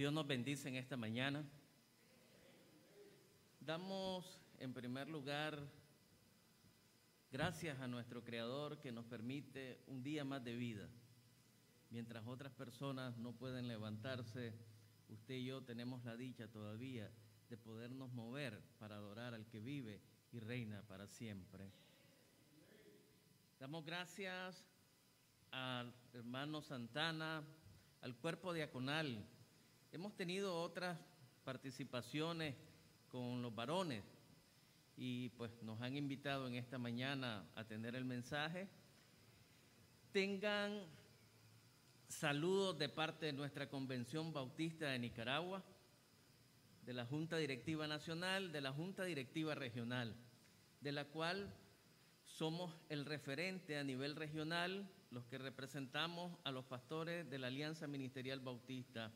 Dios nos bendice en esta mañana. Damos en primer lugar gracias a nuestro Creador que nos permite un día más de vida. Mientras otras personas no pueden levantarse, usted y yo tenemos la dicha todavía de podernos mover para adorar al que vive y reina para siempre. Damos gracias al hermano Santana, al cuerpo diaconal. Hemos tenido otras participaciones con los varones y pues nos han invitado en esta mañana a tener el mensaje. Tengan saludos de parte de nuestra Convención Bautista de Nicaragua, de la Junta Directiva Nacional, de la Junta Directiva Regional, de la cual somos el referente a nivel regional, los que representamos a los pastores de la Alianza Ministerial Bautista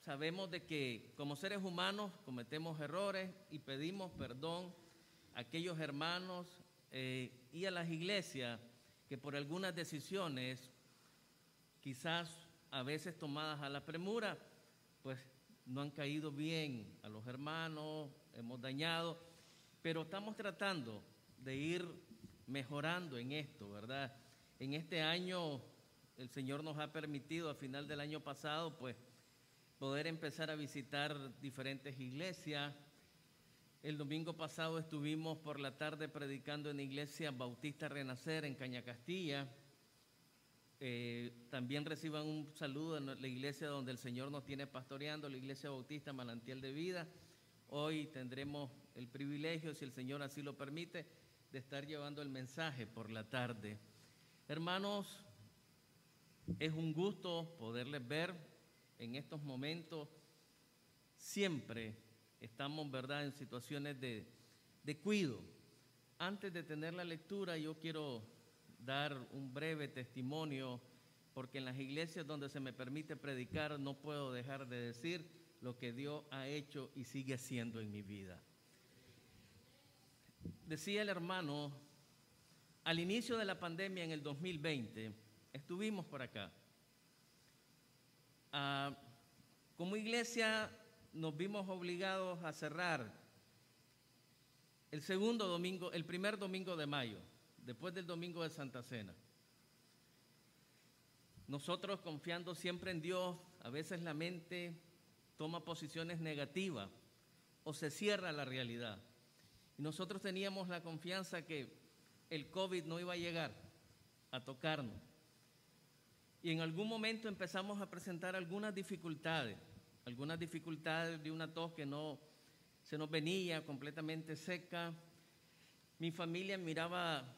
sabemos de que como seres humanos cometemos errores y pedimos perdón a aquellos hermanos eh, y a las iglesias que por algunas decisiones, quizás a veces tomadas a la premura, pues no han caído bien a los hermanos, hemos dañado, pero estamos tratando de ir mejorando en esto, ¿verdad? En este año el Señor nos ha permitido, a final del año pasado, pues poder empezar a visitar diferentes iglesias. El domingo pasado estuvimos por la tarde predicando en la iglesia Bautista Renacer en Caña Castilla. Eh, también reciban un saludo en la iglesia donde el Señor nos tiene pastoreando, la iglesia Bautista Manantial de Vida. Hoy tendremos el privilegio, si el Señor así lo permite, de estar llevando el mensaje por la tarde. Hermanos, es un gusto poderles ver en estos momentos siempre estamos, ¿verdad?, en situaciones de, de cuido. Antes de tener la lectura, yo quiero dar un breve testimonio, porque en las iglesias donde se me permite predicar no puedo dejar de decir lo que Dios ha hecho y sigue haciendo en mi vida. Decía el hermano, al inicio de la pandemia en el 2020, estuvimos por acá Ah, como iglesia nos vimos obligados a cerrar el segundo domingo, el primer domingo de mayo, después del domingo de Santa Cena. Nosotros confiando siempre en Dios, a veces la mente toma posiciones negativas o se cierra la realidad. Y nosotros teníamos la confianza que el COVID no iba a llegar a tocarnos y en algún momento empezamos a presentar algunas dificultades, algunas dificultades de una tos que no se nos venía completamente seca. Mi familia miraba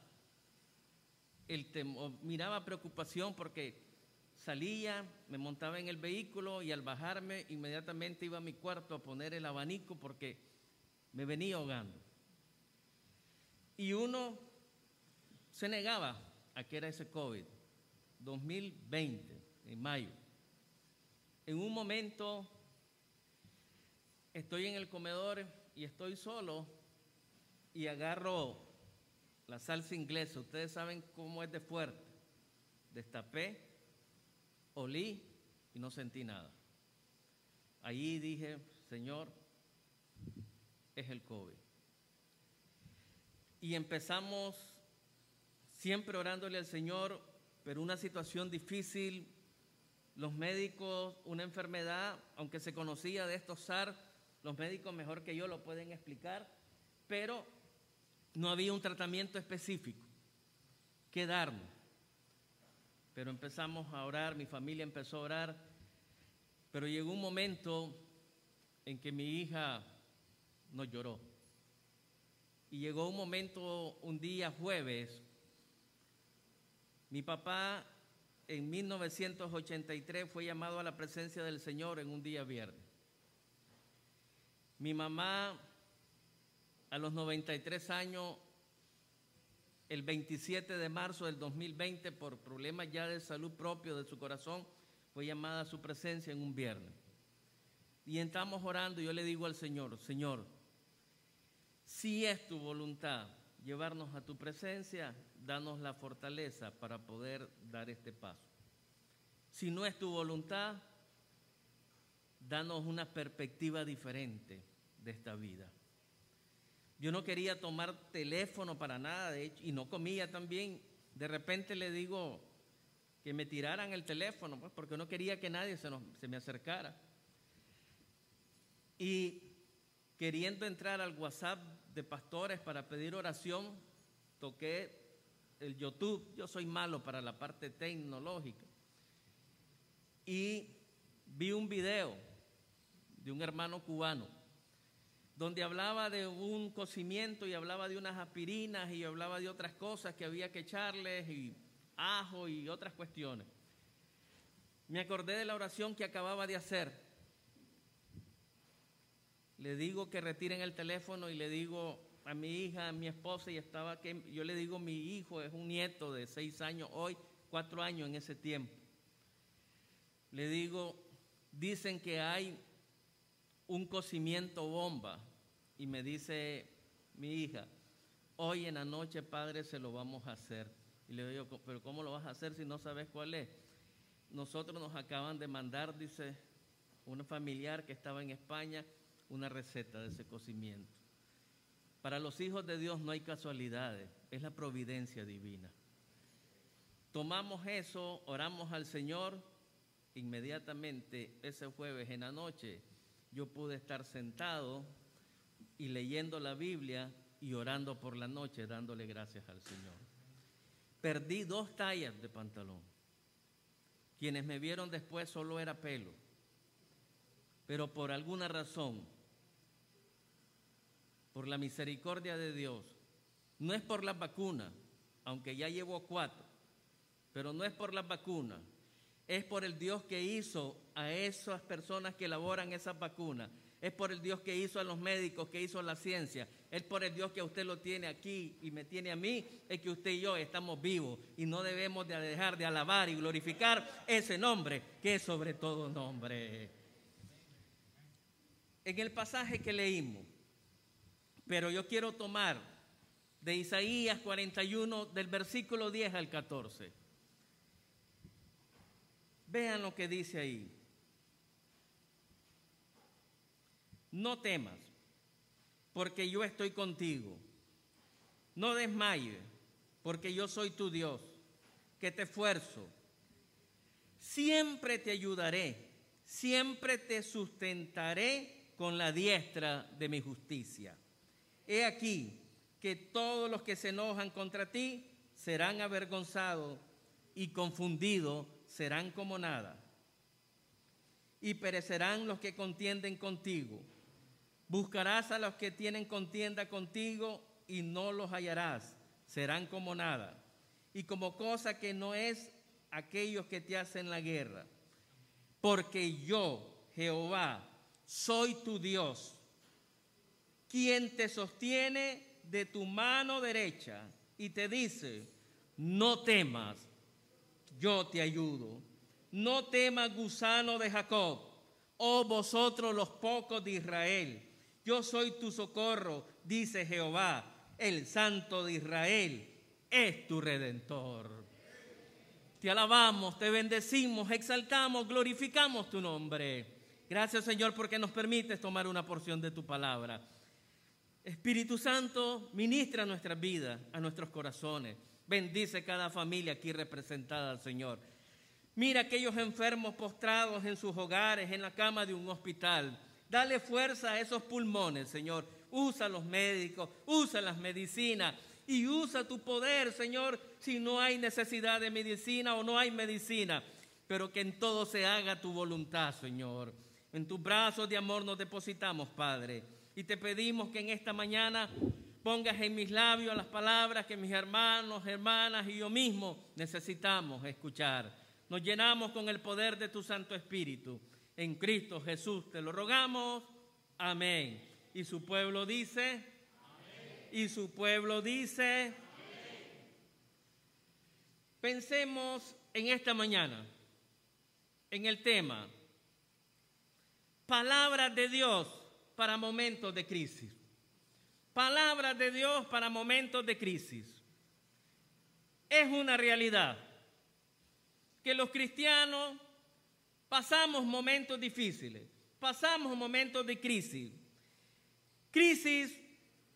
el miraba preocupación porque salía, me montaba en el vehículo y al bajarme inmediatamente iba a mi cuarto a poner el abanico porque me venía ahogando. Y uno se negaba a que era ese COVID. 2020, en mayo. En un momento estoy en el comedor y estoy solo y agarro la salsa inglesa. Ustedes saben cómo es de fuerte. Destapé, olí y no sentí nada. Allí dije, Señor, es el COVID. Y empezamos siempre orándole al Señor pero una situación difícil, los médicos, una enfermedad, aunque se conocía de estos SAR, los médicos mejor que yo lo pueden explicar, pero no había un tratamiento específico que darnos. Pero empezamos a orar, mi familia empezó a orar, pero llegó un momento en que mi hija nos lloró. Y llegó un momento, un día jueves, mi papá en 1983 fue llamado a la presencia del Señor en un día viernes. Mi mamá a los 93 años, el 27 de marzo del 2020, por problemas ya de salud propio de su corazón, fue llamada a su presencia en un viernes. Y estamos orando y yo le digo al Señor, Señor, si es tu voluntad, llevarnos a tu presencia, danos la fortaleza para poder dar este paso. Si no es tu voluntad, danos una perspectiva diferente de esta vida. Yo no quería tomar teléfono para nada, de hecho, y no comía también. De repente le digo que me tiraran el teléfono, pues, porque no quería que nadie se, se me acercara. Y queriendo entrar al WhatsApp de pastores para pedir oración, toqué el YouTube. Yo soy malo para la parte tecnológica. Y vi un video de un hermano cubano donde hablaba de un cocimiento y hablaba de unas aspirinas y hablaba de otras cosas que había que echarles y ajo y otras cuestiones. Me acordé de la oración que acababa de hacer. Le digo que retiren el teléfono y le digo a mi hija, a mi esposa, y estaba que yo le digo mi hijo es un nieto de seis años hoy, cuatro años en ese tiempo. Le digo, dicen que hay un cocimiento bomba y me dice mi hija, hoy en la noche, padre, se lo vamos a hacer. Y le digo, pero ¿cómo lo vas a hacer si no sabes cuál es? Nosotros nos acaban de mandar, dice, una familiar que estaba en España, una receta de ese cocimiento. Para los hijos de Dios no hay casualidades, es la providencia divina. Tomamos eso, oramos al Señor, inmediatamente ese jueves en la noche yo pude estar sentado y leyendo la Biblia y orando por la noche, dándole gracias al Señor. Perdí dos tallas de pantalón. Quienes me vieron después solo era pelo. Pero por alguna razón, por la misericordia de Dios, no es por las vacunas, aunque ya llevo cuatro, pero no es por las vacunas, es por el Dios que hizo a esas personas que elaboran esas vacunas. Es por el Dios que hizo a los médicos, que hizo la ciencia, es por el Dios que usted lo tiene aquí y me tiene a mí, es que usted y yo estamos vivos y no debemos de dejar de alabar y glorificar ese nombre que es sobre todo nombre. En el pasaje que leímos, pero yo quiero tomar de Isaías 41 del versículo 10 al 14. Vean lo que dice ahí. no temas, porque yo estoy contigo. No desmayes, porque yo soy tu Dios, que te esfuerzo. Siempre te ayudaré, siempre te sustentaré con la diestra de mi justicia. He aquí que todos los que se enojan contra ti serán avergonzados y confundidos serán como nada. Y perecerán los que contienden contigo Buscarás a los que tienen contienda contigo y no los hallarás. Serán como nada. Y como cosa que no es aquellos que te hacen la guerra. Porque yo, Jehová, soy tu Dios, quien te sostiene de tu mano derecha y te dice, no temas, yo te ayudo. No temas, gusano de Jacob, oh vosotros los pocos de Israel yo soy tu socorro, dice Jehová, el Santo de Israel es tu redentor. Te alabamos, te bendecimos, exaltamos, glorificamos tu nombre. Gracias Señor porque nos permites tomar una porción de tu palabra. Espíritu Santo, ministra nuestras vidas, a nuestros corazones. Bendice cada familia aquí representada, Señor. Mira aquellos enfermos postrados en sus hogares, en la cama de un hospital. Dale fuerza a esos pulmones, Señor. Usa los médicos, usa las medicinas y usa tu poder, Señor, si no hay necesidad de medicina o no hay medicina. Pero que en todo se haga tu voluntad, Señor. En tus brazos de amor nos depositamos, Padre. Y te pedimos que en esta mañana pongas en mis labios las palabras que mis hermanos, hermanas y yo mismo necesitamos escuchar. Nos llenamos con el poder de tu Santo Espíritu en Cristo Jesús. Te lo rogamos. Amén. Y su pueblo dice, y su pueblo dice, pensemos en esta mañana, en el tema, palabras de Dios para momentos de crisis. Palabras de Dios para momentos de crisis. Es una realidad que los cristianos Pasamos momentos difíciles, pasamos momentos de crisis. Crisis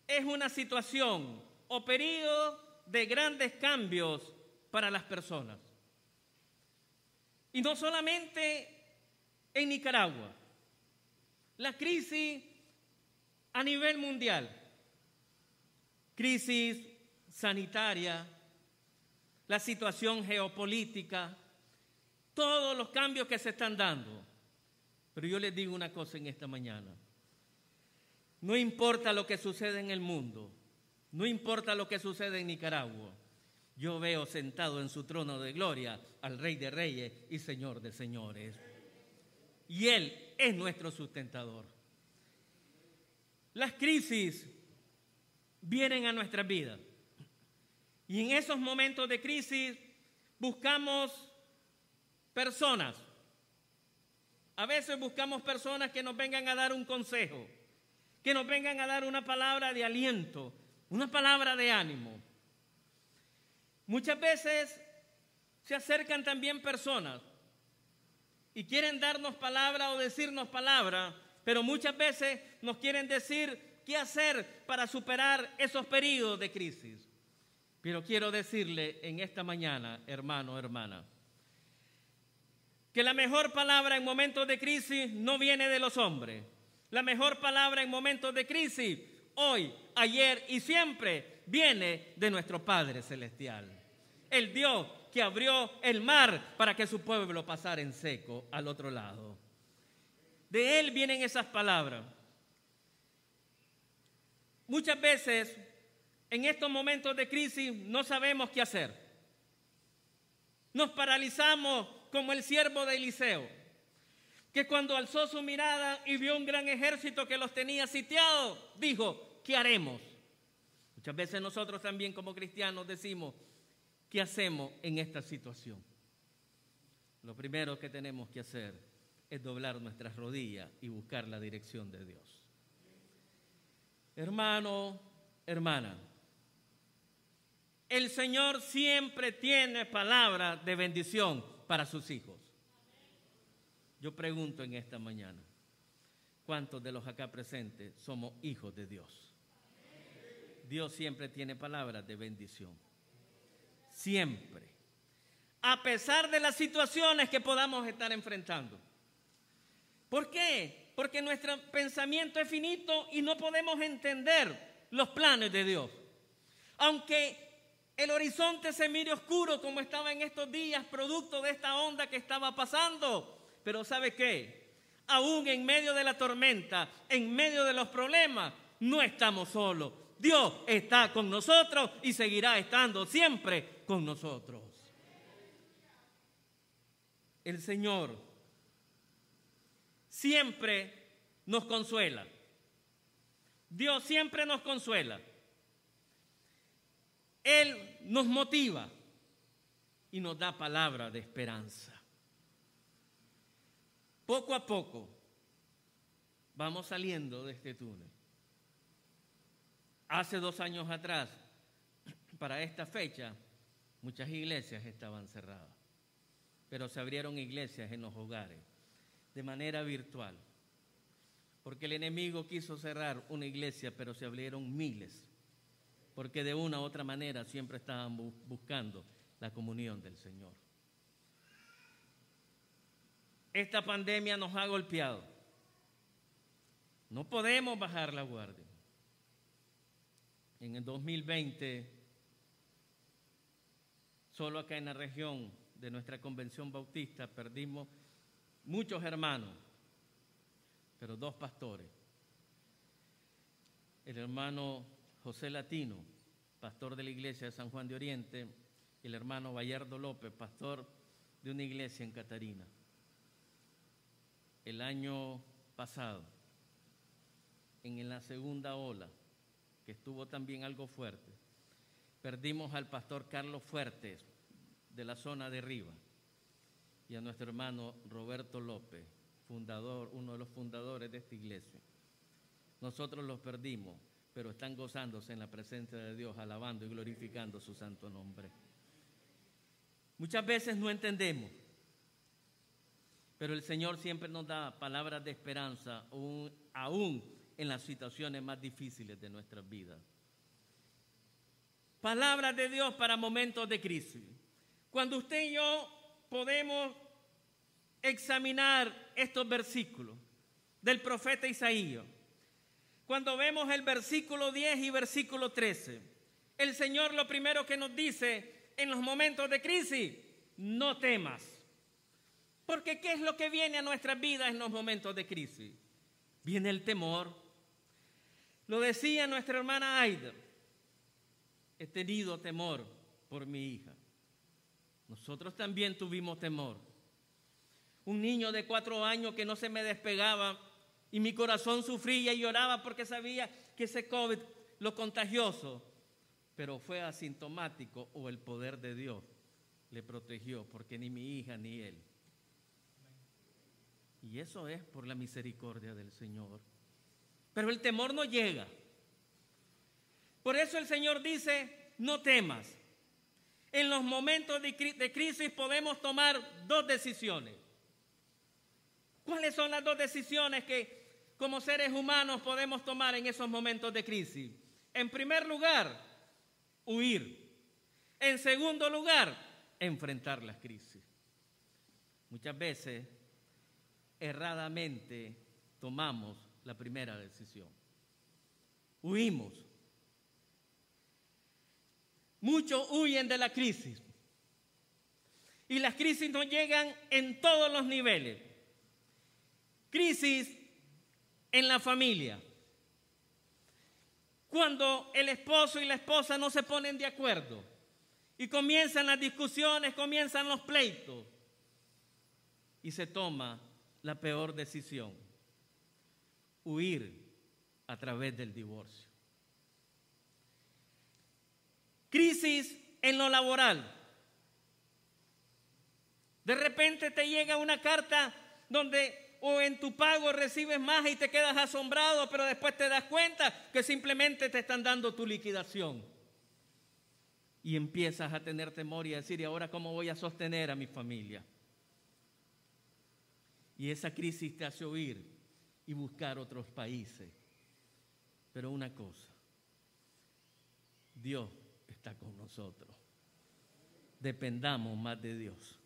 es una situación o periodo de grandes cambios para las personas. Y no solamente en Nicaragua, la crisis a nivel mundial, crisis sanitaria, la situación geopolítica, todos los cambios que se están dando. Pero yo les digo una cosa en esta mañana. No importa lo que sucede en el mundo, no importa lo que sucede en Nicaragua, yo veo sentado en su trono de gloria al Rey de Reyes y Señor de Señores. Y Él es nuestro sustentador. Las crisis vienen a nuestra vida. Y en esos momentos de crisis buscamos personas. A veces buscamos personas que nos vengan a dar un consejo, que nos vengan a dar una palabra de aliento, una palabra de ánimo. Muchas veces se acercan también personas y quieren darnos palabra o decirnos palabra, pero muchas veces nos quieren decir qué hacer para superar esos periodos de crisis. Pero quiero decirle en esta mañana, hermano, hermana, que la mejor palabra en momentos de crisis no viene de los hombres. La mejor palabra en momentos de crisis, hoy, ayer y siempre, viene de nuestro Padre Celestial. El Dios que abrió el mar para que su pueblo pasara en seco al otro lado. De Él vienen esas palabras. Muchas veces en estos momentos de crisis no sabemos qué hacer. Nos paralizamos como el siervo de Eliseo, que cuando alzó su mirada y vio un gran ejército que los tenía sitiados, dijo, ¿qué haremos? Muchas veces nosotros también como cristianos decimos, ¿qué hacemos en esta situación? Lo primero que tenemos que hacer es doblar nuestras rodillas y buscar la dirección de Dios. Hermano, hermana, el Señor siempre tiene palabras de bendición para sus hijos. Yo pregunto en esta mañana, ¿cuántos de los acá presentes somos hijos de Dios? Dios siempre tiene palabras de bendición. Siempre. A pesar de las situaciones que podamos estar enfrentando. ¿Por qué? Porque nuestro pensamiento es finito y no podemos entender los planes de Dios. Aunque el horizonte se mire oscuro como estaba en estos días, producto de esta onda que estaba pasando. Pero ¿sabe qué? Aún en medio de la tormenta, en medio de los problemas, no estamos solos. Dios está con nosotros y seguirá estando siempre con nosotros. El Señor siempre nos consuela. Dios siempre nos consuela. Él nos motiva y nos da palabra de esperanza. Poco a poco vamos saliendo de este túnel. Hace dos años atrás, para esta fecha, muchas iglesias estaban cerradas, pero se abrieron iglesias en los hogares de manera virtual, porque el enemigo quiso cerrar una iglesia, pero se abrieron miles porque de una u otra manera siempre estaban buscando la comunión del Señor. Esta pandemia nos ha golpeado. No podemos bajar la guardia. En el 2020, solo acá en la región de nuestra convención bautista perdimos muchos hermanos, pero dos pastores. El hermano José Latino, pastor de la iglesia de San Juan de Oriente, y el hermano Bayardo López, pastor de una iglesia en Catarina. El año pasado, en la segunda ola, que estuvo también algo fuerte, perdimos al pastor Carlos Fuertes de la zona de Riva y a nuestro hermano Roberto López, fundador, uno de los fundadores de esta iglesia. Nosotros los perdimos pero están gozándose en la presencia de Dios, alabando y glorificando su santo nombre. Muchas veces no entendemos. Pero el Señor siempre nos da palabras de esperanza, aún en las situaciones más difíciles de nuestras vidas. Palabras de Dios para momentos de crisis. Cuando usted y yo podemos examinar estos versículos del profeta Isaías, cuando vemos el versículo 10 y versículo 13, el Señor lo primero que nos dice en los momentos de crisis, no temas. Porque ¿qué es lo que viene a nuestras vidas en los momentos de crisis? Viene el temor. Lo decía nuestra hermana Aida, he tenido temor por mi hija. Nosotros también tuvimos temor. Un niño de cuatro años que no se me despegaba y mi corazón sufría y lloraba porque sabía que ese COVID, lo contagioso, pero fue asintomático o el poder de Dios le protegió, porque ni mi hija ni él. Y eso es por la misericordia del Señor. Pero el temor no llega. Por eso el Señor dice, no temas. En los momentos de crisis podemos tomar dos decisiones. ¿Cuáles son las dos decisiones que como seres humanos podemos tomar en esos momentos de crisis? En primer lugar, huir. En segundo lugar, enfrentar las crisis. Muchas veces, erradamente, tomamos la primera decisión. Huimos. Muchos huyen de la crisis. Y las crisis nos llegan en todos los niveles. Crisis en la familia. Cuando el esposo y la esposa no se ponen de acuerdo y comienzan las discusiones, comienzan los pleitos y se toma la peor decisión, huir a través del divorcio. Crisis en lo laboral. De repente te llega una carta donde o en tu pago recibes más y te quedas asombrado, pero después te das cuenta que simplemente te están dando tu liquidación. Y empiezas a tener temor y a decir, ¿y ahora cómo voy a sostener a mi familia? Y esa crisis te hace huir y buscar otros países. Pero una cosa, Dios está con nosotros. Dependamos más de Dios.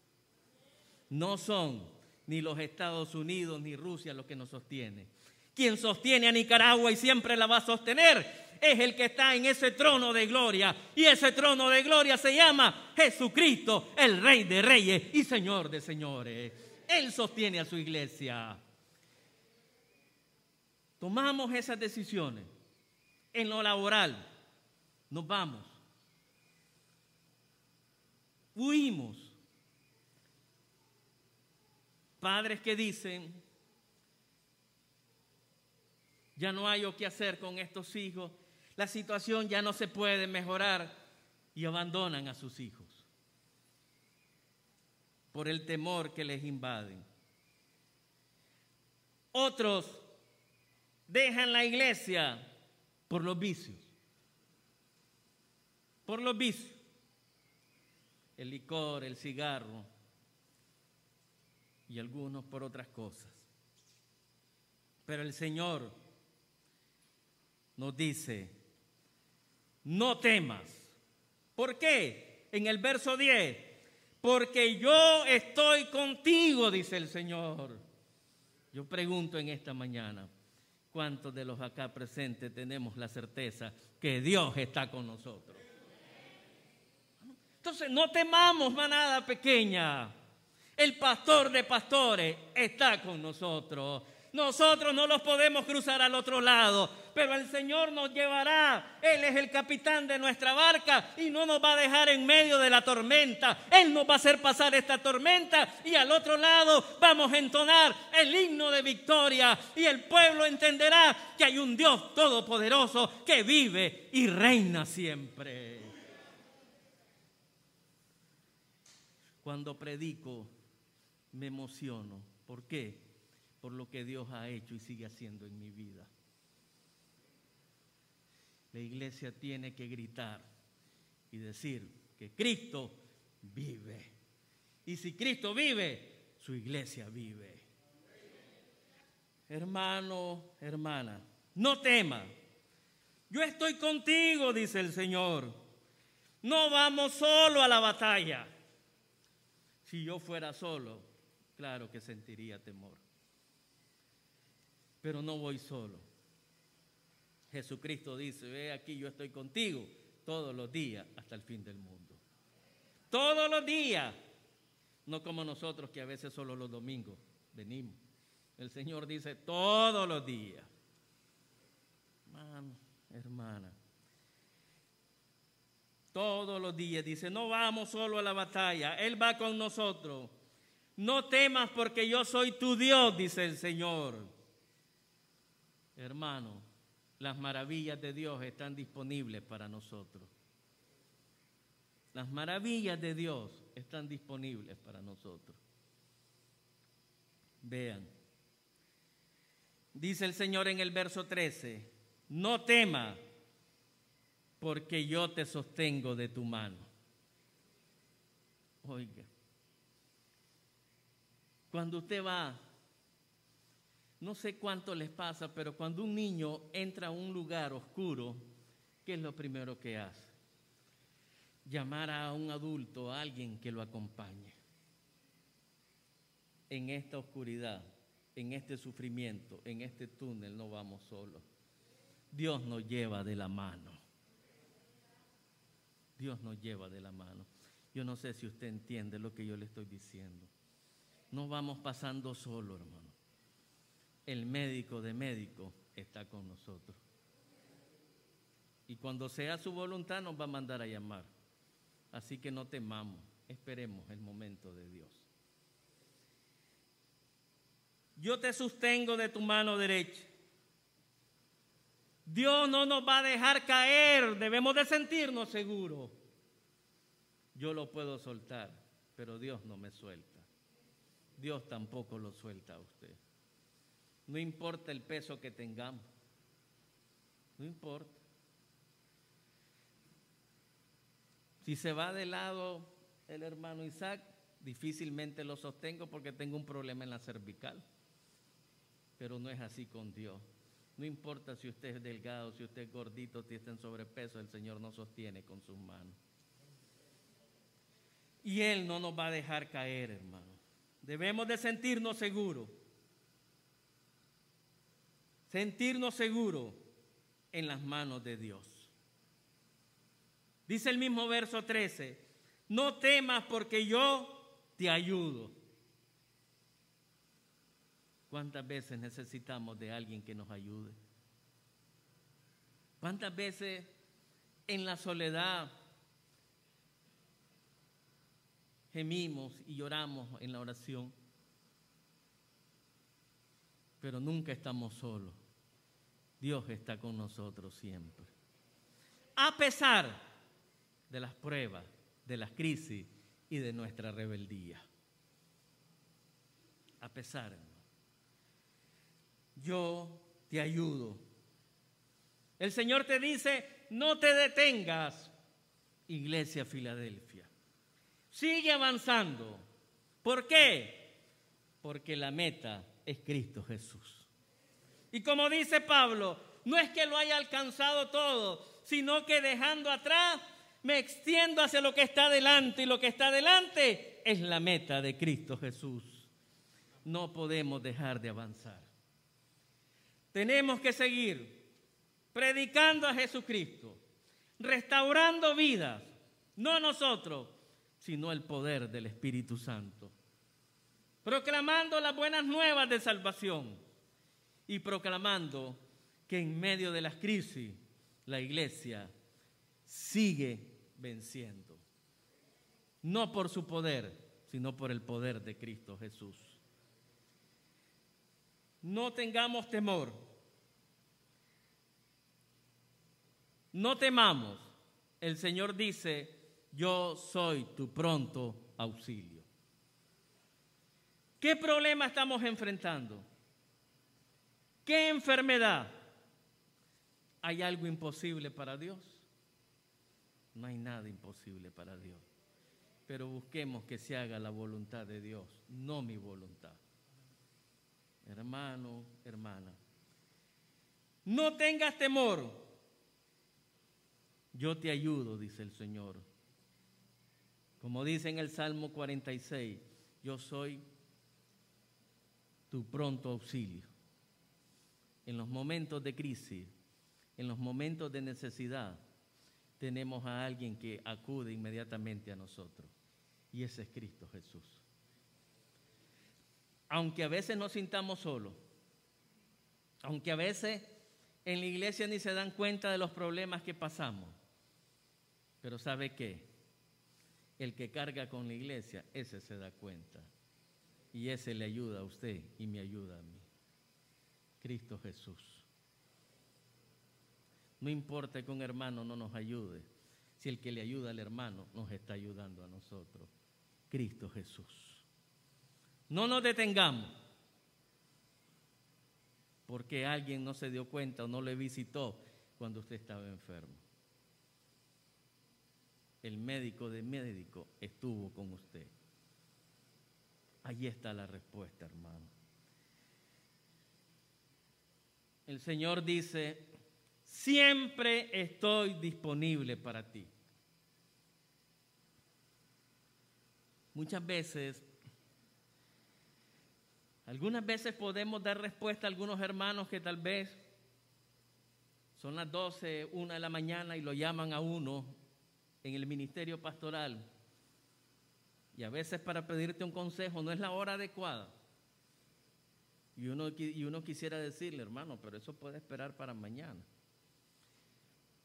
No son ni los Estados Unidos, ni Rusia lo que nos sostiene. Quien sostiene a Nicaragua y siempre la va a sostener es el que está en ese trono de gloria. Y ese trono de gloria se llama Jesucristo, el Rey de Reyes y Señor de Señores. Él sostiene a su iglesia. Tomamos esas decisiones en lo laboral. Nos vamos. Huimos Padres que dicen, ya no hay o qué hacer con estos hijos, la situación ya no se puede mejorar. Y abandonan a sus hijos por el temor que les invade. Otros dejan la iglesia por los vicios, por los vicios, el licor, el cigarro, y algunos por otras cosas. Pero el Señor nos dice, no temas. ¿Por qué? En el verso 10, porque yo estoy contigo, dice el Señor. Yo pregunto en esta mañana, ¿cuántos de los acá presentes tenemos la certeza que Dios está con nosotros? Entonces, no temamos, manada pequeña. El pastor de pastores está con nosotros. Nosotros no los podemos cruzar al otro lado, pero el Señor nos llevará. Él es el capitán de nuestra barca y no nos va a dejar en medio de la tormenta. Él nos va a hacer pasar esta tormenta y al otro lado vamos a entonar el himno de victoria y el pueblo entenderá que hay un Dios todopoderoso que vive y reina siempre. Cuando predico me emociono. ¿Por qué? Por lo que Dios ha hecho y sigue haciendo en mi vida. La iglesia tiene que gritar y decir que Cristo vive. Y si Cristo vive, su iglesia vive. Hermano, hermana, no tema. Yo estoy contigo, dice el Señor. No vamos solo a la batalla. Si yo fuera solo, claro que sentiría temor. Pero no voy solo. Jesucristo dice, ve aquí, yo estoy contigo todos los días hasta el fin del mundo. Todos los días. No como nosotros que a veces solo los domingos venimos. El Señor dice todos los días. Hermano, hermana. Todos los días dice, no vamos solo a la batalla, Él va con nosotros. No temas porque yo soy tu Dios, dice el Señor. Hermano, las maravillas de Dios están disponibles para nosotros. Las maravillas de Dios están disponibles para nosotros. Vean. Dice el Señor en el verso 13, no tema, porque yo te sostengo de tu mano. Oiga, cuando usted va, no sé cuánto les pasa, pero cuando un niño entra a un lugar oscuro, ¿qué es lo primero que hace? llamar a un adulto, a alguien que lo acompañe. En esta oscuridad, en este sufrimiento, en este túnel no vamos solos. Dios nos lleva de la mano. Dios nos lleva de la mano. Yo no sé si usted entiende lo que yo le estoy diciendo. No vamos pasando solo, hermano. El médico de médico está con nosotros. Y cuando sea su voluntad nos va a mandar a llamar. Así que no temamos, esperemos el momento de Dios. Yo te sostengo de tu mano derecha. Dios no nos va a dejar caer, debemos de sentirnos seguros. Yo lo puedo soltar, pero Dios no me suelta. Dios tampoco lo suelta a usted. No importa el peso que tengamos, no importa. Si se va de lado el hermano Isaac, difícilmente lo sostengo porque tengo un problema en la cervical. Pero no es así con Dios. No importa si usted es delgado, si usted es gordito, si está en sobrepeso, el Señor nos sostiene con sus manos. Y Él no nos va a dejar caer, hermano. Debemos de sentirnos seguros. Sentirnos seguros en las manos de Dios. Dice el mismo verso 13, no temas porque yo te ayudo. ¿Cuántas veces necesitamos de alguien que nos ayude? ¿Cuántas veces en la soledad gemimos y lloramos en la oración? Pero nunca estamos solos. Dios está con nosotros siempre. A pesar de las pruebas, de las crisis y de nuestra rebeldía. A pesar, yo te ayudo. El Señor te dice, no te detengas, Iglesia Filadelfia. Sigue avanzando. ¿Por qué? Porque la meta es Cristo Jesús. Y como dice Pablo, no es que lo haya alcanzado todo, sino que dejando atrás me extiendo hacia lo que está delante y lo que está delante es la meta de Cristo Jesús. No podemos dejar de avanzar. Tenemos que seguir predicando a Jesucristo, restaurando vidas, no nosotros, sino el poder del Espíritu Santo. Proclamando las buenas nuevas de salvación y proclamando que en medio de las crisis la iglesia sigue venciendo. No por su poder, sino por el poder de Cristo Jesús. No tengamos temor. No temamos. El Señor dice, yo soy tu pronto auxilio. ¿Qué problema estamos enfrentando? ¿Qué enfermedad? ¿Hay algo imposible para Dios? No hay nada imposible para Dios. pero busquemos que se haga la voluntad de Dios, no mi voluntad. Hermano, hermana, no tengas temor. Yo te ayudo, dice el Señor. Como dice en el Salmo 46, yo soy tu pronto auxilio. En los momentos de crisis, en los momentos de necesidad, tenemos a alguien que acude inmediatamente a nosotros. Y ese es Cristo Jesús. Aunque a veces nos sintamos solos, aunque a veces en la iglesia ni se dan cuenta de los problemas que pasamos, pero ¿sabe qué? El que carga con la iglesia, ese se da cuenta. Y ese le ayuda a usted y me ayuda a mí. Cristo Jesús. No importa que un hermano no nos ayude, si el que le ayuda al hermano nos está ayudando a nosotros. Cristo Jesús. No nos detengamos porque alguien no se dio cuenta o no le visitó cuando usted estaba enfermo. El médico de médico estuvo con usted. Allí está la respuesta, hermano. El Señor dice, siempre estoy disponible para ti. Muchas veces, algunas veces podemos dar respuesta a algunos hermanos que tal vez son las 12, una de la mañana y lo llaman a uno en el ministerio pastoral. Y a veces para pedirte un consejo no es la hora adecuada. Y uno, y uno quisiera decirle, hermano, pero eso puede esperar para mañana.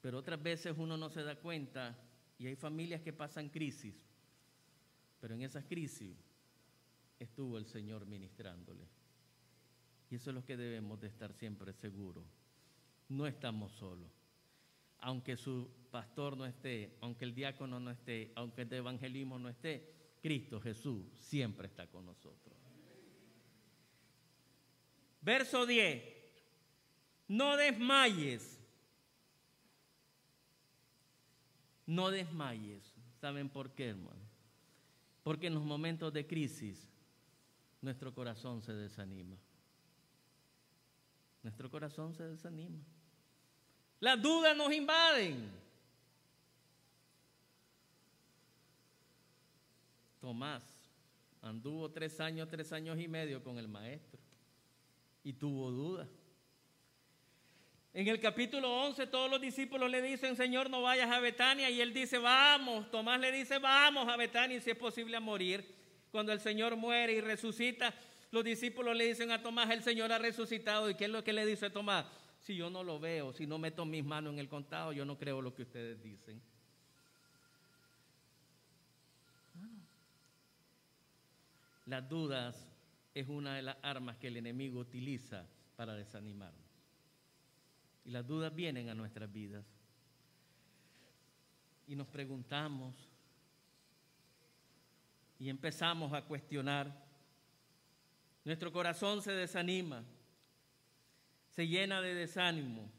Pero otras veces uno no se da cuenta y hay familias que pasan crisis. Pero en esas crisis estuvo el Señor ministrándole. Y eso es lo que debemos de estar siempre seguros. No estamos solos. Aunque su pastor no esté, aunque el diácono no esté, aunque el evangelismo no esté, Cristo Jesús siempre está con nosotros. Verso 10. No desmayes. No desmayes. ¿Saben por qué, hermano? Porque en los momentos de crisis nuestro corazón se desanima. Nuestro corazón se desanima. Las dudas nos invaden. Tomás anduvo tres años, tres años y medio con el maestro y tuvo dudas. En el capítulo 11 todos los discípulos le dicen, Señor, no vayas a Betania. Y él dice, vamos. Tomás le dice, vamos a Betania si es posible a morir. Cuando el Señor muere y resucita, los discípulos le dicen a Tomás, el Señor ha resucitado. ¿Y qué es lo que le dice Tomás? Si yo no lo veo, si no meto mis manos en el contado, yo no creo lo que ustedes dicen. Las dudas es una de las armas que el enemigo utiliza para desanimarnos. Y las dudas vienen a nuestras vidas. Y nos preguntamos y empezamos a cuestionar. Nuestro corazón se desanima, se llena de desánimo.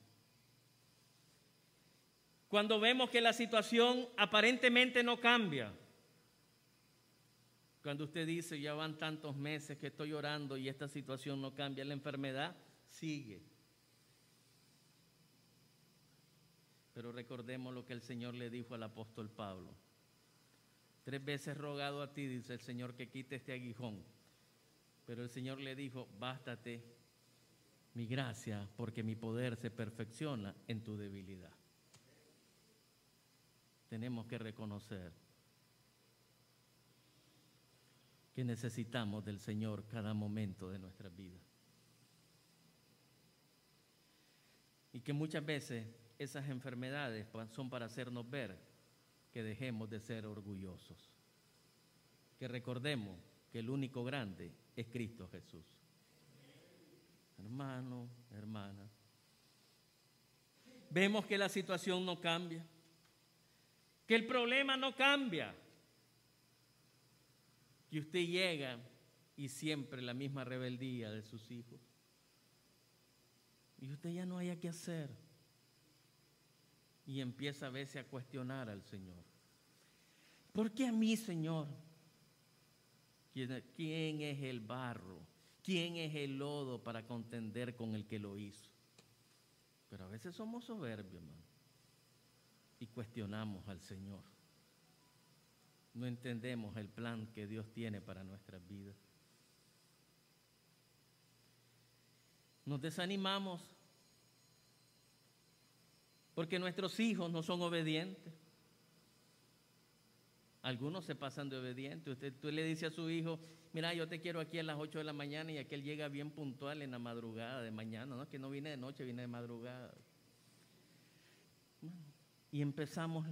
Cuando vemos que la situación aparentemente no cambia, cuando usted dice, ya van tantos meses que estoy orando y esta situación no cambia, la enfermedad sigue. Pero recordemos lo que el Señor le dijo al apóstol Pablo. Tres veces rogado a ti, dice el Señor, que quite este aguijón. Pero el Señor le dijo, bástate mi gracia, porque mi poder se perfecciona en tu debilidad. Tenemos que reconocer que necesitamos del Señor cada momento de nuestra vida. Y que muchas veces esas enfermedades son para hacernos ver que dejemos de ser orgullosos. Que recordemos que el único grande es Cristo Jesús. Hermano, hermana, vemos que la situación no cambia, que el problema no cambia que usted llega y siempre la misma rebeldía de sus hijos. Y usted ya no haya que hacer. Y empieza a veces a cuestionar al Señor. ¿Por qué a mí, Señor? ¿Quién es el barro? ¿Quién es el lodo para contender con el que lo hizo? Pero a veces somos soberbios, hermano, y cuestionamos al Señor. No entendemos el plan que Dios tiene para nuestras vidas. Nos desanimamos porque nuestros hijos no son obedientes. Algunos se pasan de obedientes. Usted tú le dice a su hijo, mira, yo te quiero aquí a las 8 de la mañana y aquel llega bien puntual en la madrugada de mañana. No es que no viene de noche, viene de madrugada. Y empezamos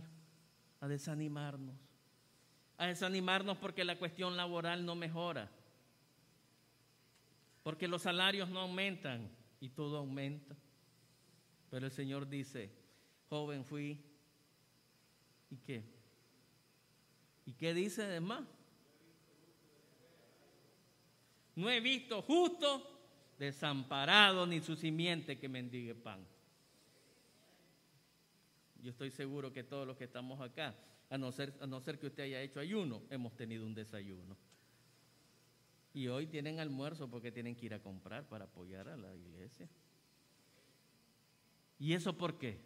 a desanimarnos. A desanimarnos porque la cuestión laboral no mejora. Porque los salarios no aumentan y todo aumenta. Pero el Señor dice, joven fui. ¿Y qué? ¿Y qué dice además? No he visto justo desamparado ni su simiente que mendigue pan. Yo estoy seguro que todos los que estamos acá, a no ser, a no ser que usted haya hecho ayuno, hemos tenido un desayuno. Y hoy tienen almuerzo porque tienen que ir a comprar para apoyar a la iglesia. ¿Y eso por qué?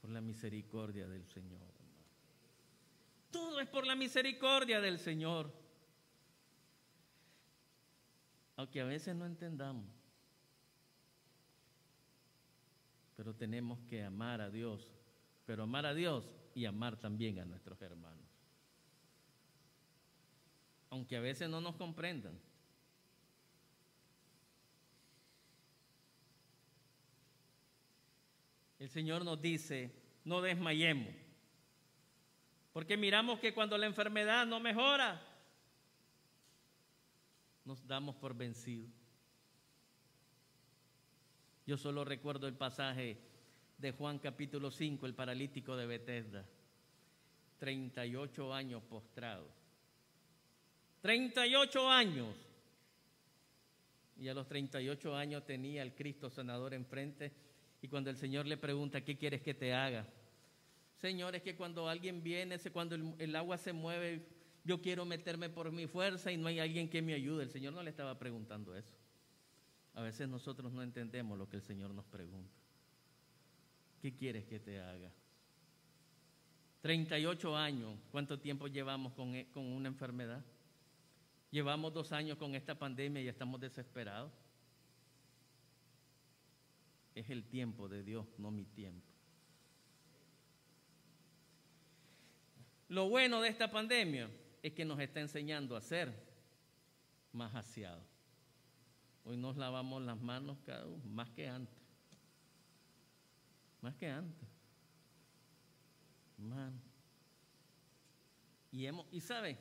Por la misericordia del Señor. Todo es por la misericordia del Señor. Aunque a veces no entendamos. Pero tenemos que amar a Dios. Pero amar a Dios y amar también a nuestros hermanos aunque a veces no nos comprendan. El Señor nos dice, no desmayemos, porque miramos que cuando la enfermedad no mejora, nos damos por vencidos. Yo solo recuerdo el pasaje de Juan capítulo 5, el paralítico de Bethesda, 38 años postrado 38 años. Y a los 38 años tenía el Cristo sanador enfrente. Y cuando el Señor le pregunta, ¿qué quieres que te haga? Señor, es que cuando alguien viene, cuando el, agua se mueve, yo quiero meterme por mi fuerza y no hay alguien que me ayude. El Señor no le estaba preguntando eso. A veces nosotros no entendemos lo que el Señor nos pregunta. ¿Qué quieres que te haga? 38 años, ¿cuánto tiempo llevamos con, e, con una enfermedad? Llevamos dos años con esta pandemia y estamos desesperados. Es el tiempo de Dios, no mi tiempo. Lo bueno de esta pandemia es que nos está enseñando a ser más aseados. Hoy nos lavamos las manos cada uno, más que antes. Más que antes. Y, hemos, y sabe,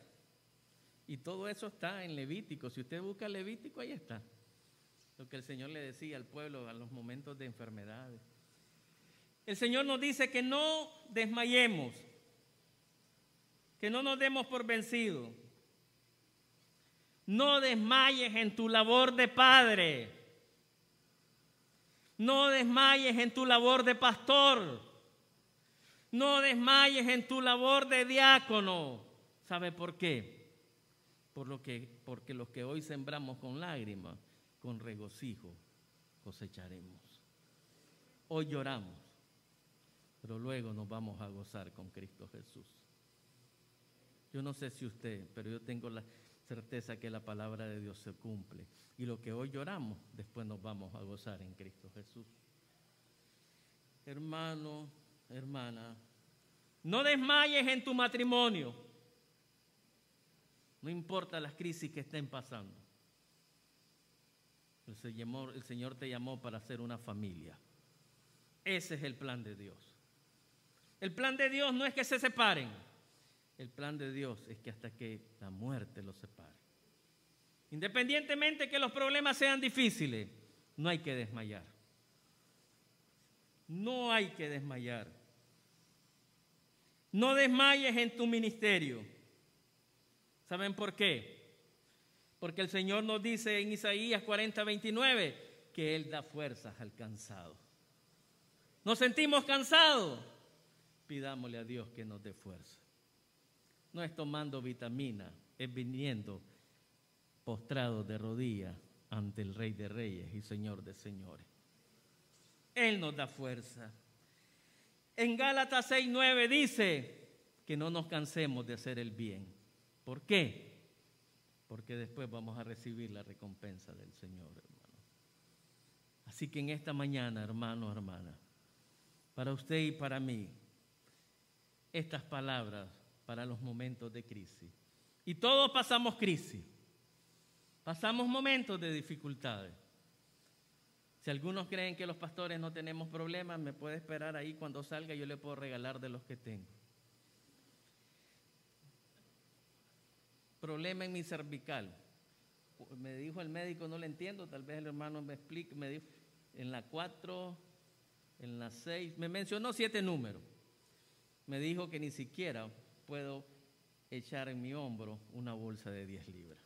y todo eso está en Levítico. Si usted busca Levítico, ahí está. Lo que el Señor le decía al pueblo a los momentos de enfermedades. El Señor nos dice que no desmayemos, que no nos demos por vencidos. No desmayes en tu labor de padre. No desmayes en tu labor de pastor. No desmayes en tu labor de diácono. ¿Sabe por qué? por lo que, porque los que hoy sembramos con lágrimas, con regocijo cosecharemos. Hoy lloramos, pero luego nos vamos a gozar con Cristo Jesús. Yo no sé si usted, pero yo tengo la certeza que la palabra de Dios se cumple. Y lo que hoy lloramos, después nos vamos a gozar en Cristo Jesús. Hermano, hermana, no desmayes en tu matrimonio. No importa las crisis que estén pasando. El Señor, te llamó para ser una familia. Ese es el plan de Dios. El plan de Dios no es que se separen. El plan de Dios es que hasta que la muerte los separe. Independientemente que los problemas sean difíciles, no hay que desmayar. No hay que desmayar. No desmayes en tu ministerio. ¿Saben por qué? Porque el Señor nos dice en Isaías 40, 29 que Él da fuerzas al cansado. ¿Nos sentimos cansados? Pidámosle a Dios que nos dé fuerza. no es tomando vitamina, es viniendo postrado de rodillas ante el Rey de Reyes y Señor de Señores. Él nos da fuerza. En Gálatas 6:9 dice que no nos cansemos de hacer el bien. ¿Por qué? Porque después vamos a recibir la recompensa del Señor, hermano. Así que en esta mañana, hermano, hermana, para usted y para mí, estas palabras para los momentos de crisis. Y todos pasamos crisis. Pasamos momentos de dificultades. Si algunos creen que los pastores no tenemos problemas, me puede esperar ahí cuando salga, yo le puedo regalar de los que tengo. Problema en mi cervical. Me dijo el médico, no le entiendo, tal vez el hermano me explique, me dijo, en la 4, en la 6, me mencionó siete números. Me dijo que ni siquiera puedo echar en mi hombro una bolsa de 10 libras.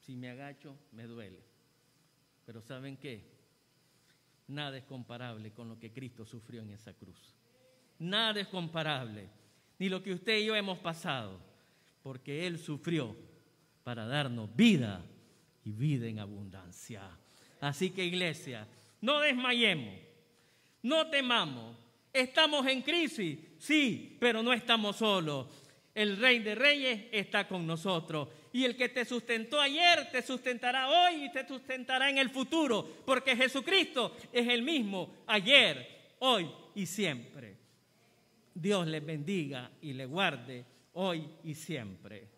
Si me agacho, me duele. Pero ¿saben qué? Nada es comparable con lo que Cristo sufrió en esa cruz. Nada es comparable. Ni lo que usted y yo hemos pasado. Porque Él sufrió para darnos vida y vida en abundancia. Así que iglesia, no desmayemos, no temamos. Estamos en crisis, sí, pero no estamos solos. El Rey de Reyes está con nosotros. Y el que te sustentó ayer, te sustentará hoy y te sustentará en el futuro. Porque Jesucristo es el mismo ayer, hoy y siempre. Dios les bendiga y le guarde hoy y siempre.